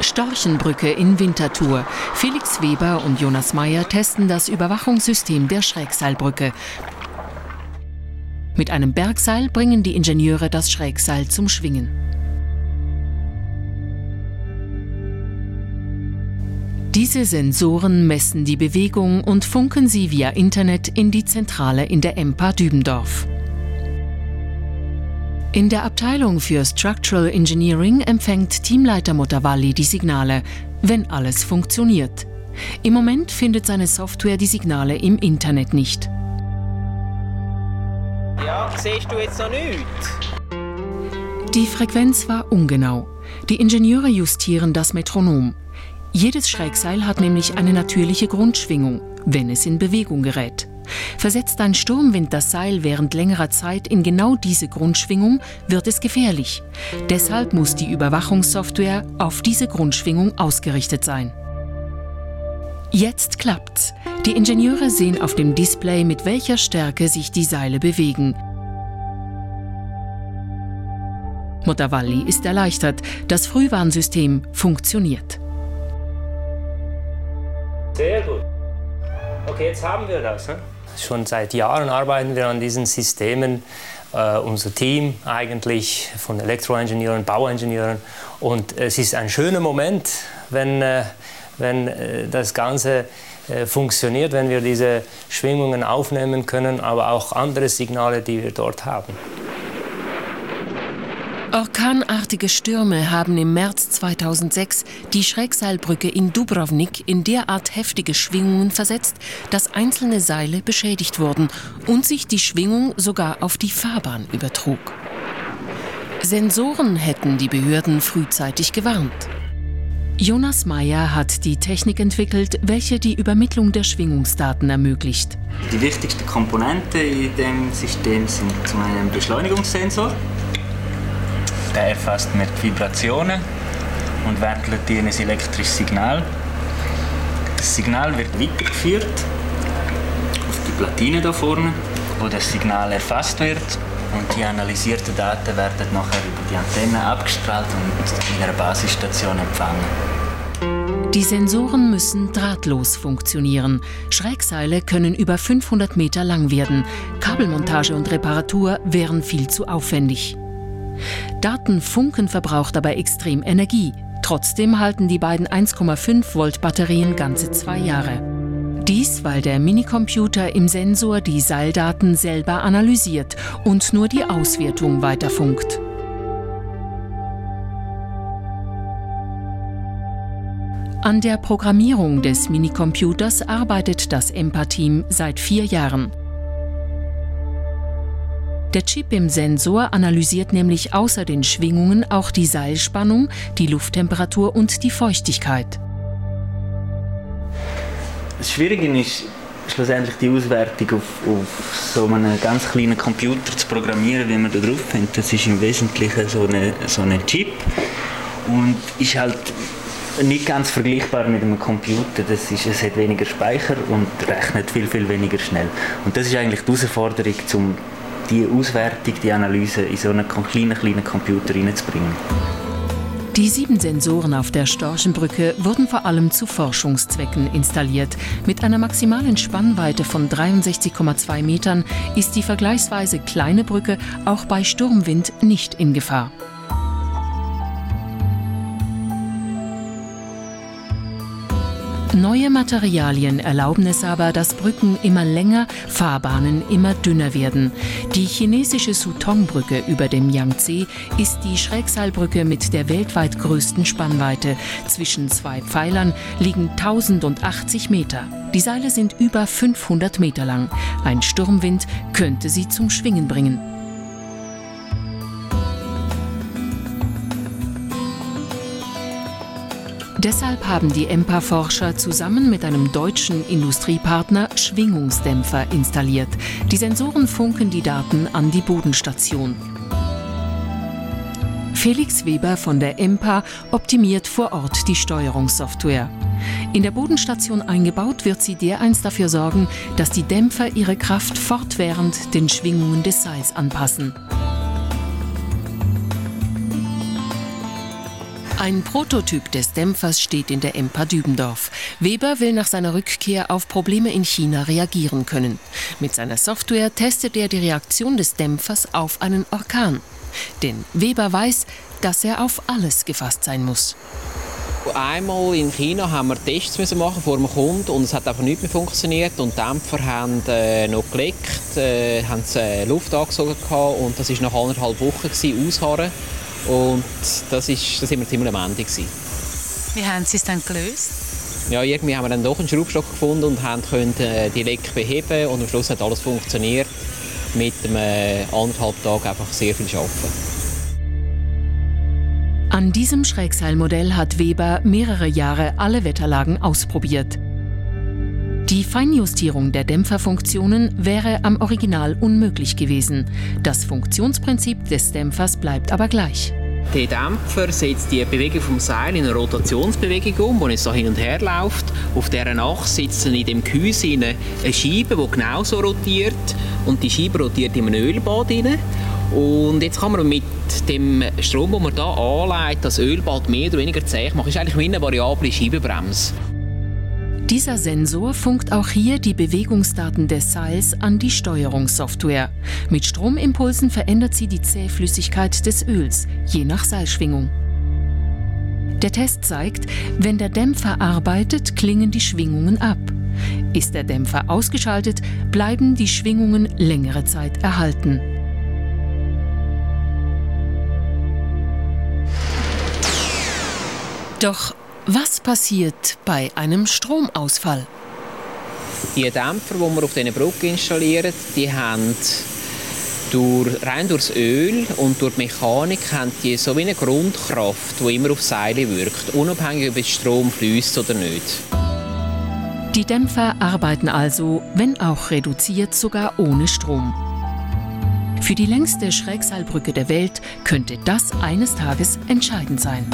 Storchenbrücke in Winterthur. Felix Weber und Jonas Meyer testen das Überwachungssystem der Schrägseilbrücke. Mit einem Bergseil bringen die Ingenieure das Schrägseil zum Schwingen. Diese Sensoren messen die Bewegung und funken sie via Internet in die Zentrale in der EMPA Dübendorf. In der Abteilung für Structural Engineering empfängt Teamleiter Motavalli die Signale, wenn alles funktioniert. Im Moment findet seine Software die Signale im Internet nicht. Ja, siehst du jetzt noch nichts? Die Frequenz war ungenau. Die Ingenieure justieren das Metronom. Jedes Schrägseil hat nämlich eine natürliche Grundschwingung, wenn es in Bewegung gerät. Versetzt ein Sturmwind das Seil während längerer Zeit in genau diese Grundschwingung, wird es gefährlich. Deshalb muss die Überwachungssoftware auf diese Grundschwingung ausgerichtet sein. Jetzt klappt's. Die Ingenieure sehen auf dem Display, mit welcher Stärke sich die Seile bewegen. Motavalli ist erleichtert. Das Frühwarnsystem funktioniert. Sehr gut. Okay, jetzt haben wir das. Hm? Schon seit Jahren arbeiten wir an diesen Systemen. Uh, unser Team eigentlich von Elektroingenieuren, Bauingenieuren. Und es ist ein schöner Moment, wenn, uh, wenn uh, das Ganze funktioniert, wenn wir diese Schwingungen aufnehmen können, aber auch andere Signale, die wir dort haben. Orkanartige Stürme haben im März 2006 die Schrägseilbrücke in Dubrovnik in derart heftige Schwingungen versetzt, dass einzelne Seile beschädigt wurden und sich die Schwingung sogar auf die Fahrbahn übertrug. Sensoren hätten die Behörden frühzeitig gewarnt. Jonas Meyer hat die Technik entwickelt, welche die Übermittlung der Schwingungsdaten ermöglicht. Die wichtigsten Komponenten in dem System sind zum einen ein Beschleunigungssensor, der erfasst mit Vibrationen und wandelt die in ein elektrisches Signal. Das Signal wird weitergeführt auf die Platine da vorne, wo das Signal erfasst wird und die analysierten Daten werden nachher über die Antenne abgestrahlt und in einer Basisstation empfangen. Die Sensoren müssen drahtlos funktionieren. Schrägseile können über 500 Meter lang werden. Kabelmontage und Reparatur wären viel zu aufwendig. Datenfunken verbraucht aber extrem Energie. Trotzdem halten die beiden 1,5 Volt Batterien ganze zwei Jahre. Dies, weil der Minicomputer im Sensor die Seildaten selber analysiert und nur die Auswertung weiterfunkt. An der Programmierung des Minicomputers arbeitet das EMPA-Team seit vier Jahren. Der Chip im Sensor analysiert nämlich außer den Schwingungen auch die Seilspannung, die Lufttemperatur und die Feuchtigkeit. Das Schwierige ist schlussendlich die Auswertung auf, auf so einen ganz kleinen Computer zu programmieren, wie man da drauf findet. Das ist im Wesentlichen so ein so eine Chip und ist halt nicht ganz vergleichbar mit einem Computer. Das ist, es hat weniger Speicher und rechnet viel, viel weniger schnell. Und das ist eigentlich die Herausforderung, um die Auswertung, die Analyse in so einen kleinen, kleinen Computer reinzubringen. Die sieben Sensoren auf der Storchenbrücke wurden vor allem zu Forschungszwecken installiert. Mit einer maximalen Spannweite von 63,2 Metern ist die vergleichsweise kleine Brücke auch bei Sturmwind nicht in Gefahr. Neue Materialien erlauben es aber, dass Brücken immer länger, Fahrbahnen immer dünner werden. Die chinesische Sutong-Brücke über dem Yangtze ist die Schrägseilbrücke mit der weltweit größten Spannweite. Zwischen zwei Pfeilern liegen 1080 Meter. Die Seile sind über 500 Meter lang. Ein Sturmwind könnte sie zum Schwingen bringen. Deshalb haben die EMPA-Forscher zusammen mit einem deutschen Industriepartner Schwingungsdämpfer installiert. Die Sensoren funken die Daten an die Bodenstation. Felix Weber von der EMPA optimiert vor Ort die Steuerungssoftware. In der Bodenstation eingebaut wird sie dereinst dafür sorgen, dass die Dämpfer ihre Kraft fortwährend den Schwingungen des Seils anpassen. Ein Prototyp des Dämpfers steht in der Empa Dübendorf. Weber will nach seiner Rückkehr auf Probleme in China reagieren können. Mit seiner Software testet er die Reaktion des Dämpfers auf einen Orkan. Denn Weber weiß, dass er auf alles gefasst sein muss. Einmal in China haben wir Tests müssen machen vor dem Kunden und es hat einfach nicht mehr funktioniert und die Dämpfer haben äh, noch geleckt, äh, haben äh, Luft angesogen und das war nach anderthalb Wochen ausharren und das ist, das sind wir ziemlich am Ende gewesen. Wie haben Sie es dann gelöst? Ja, irgendwie haben wir dann doch einen Schraubstock gefunden und haben können äh, die Leck beheben und am Schluss hat alles funktioniert. Mit einem äh, anderthalb Tag einfach sehr viel arbeiten. An diesem Schrägseilmodell hat Weber mehrere Jahre alle Wetterlagen ausprobiert. Die Feinjustierung der Dämpferfunktionen wäre am Original unmöglich gewesen. Das Funktionsprinzip des Dämpfers bleibt aber gleich. Der Dämpfer setzt die Bewegung vom Seil in eine Rotationsbewegung um, wo es so hin und her läuft. Auf dieser Achse sitzt in dem Gehäuse eine Scheibe, die genauso rotiert. Und die Scheibe rotiert in einem Ölbad rein. Und jetzt kann man mit dem Strom, den man hier anlegt, das Ölbad mehr oder weniger zäh machen. Das ist eigentlich wie eine variable Scheibenbremse. Dieser Sensor funkt auch hier die Bewegungsdaten des Seils an die Steuerungssoftware. Mit Stromimpulsen verändert sie die Zähflüssigkeit des Öls, je nach Seilschwingung. Der Test zeigt, wenn der Dämpfer arbeitet, klingen die Schwingungen ab. Ist der Dämpfer ausgeschaltet, bleiben die Schwingungen längere Zeit erhalten. Doch was passiert bei einem Stromausfall? Die Dämpfer, die wir auf diesen Brücke installieren, die haben durch, rein durchs Öl und durch die Mechanik haben die so wie eine Grundkraft, die immer auf Seile wirkt, unabhängig ob es Strom fließt oder nicht. Die Dämpfer arbeiten also, wenn auch reduziert, sogar ohne Strom. Für die längste Schrägseilbrücke der Welt könnte das eines Tages entscheidend sein.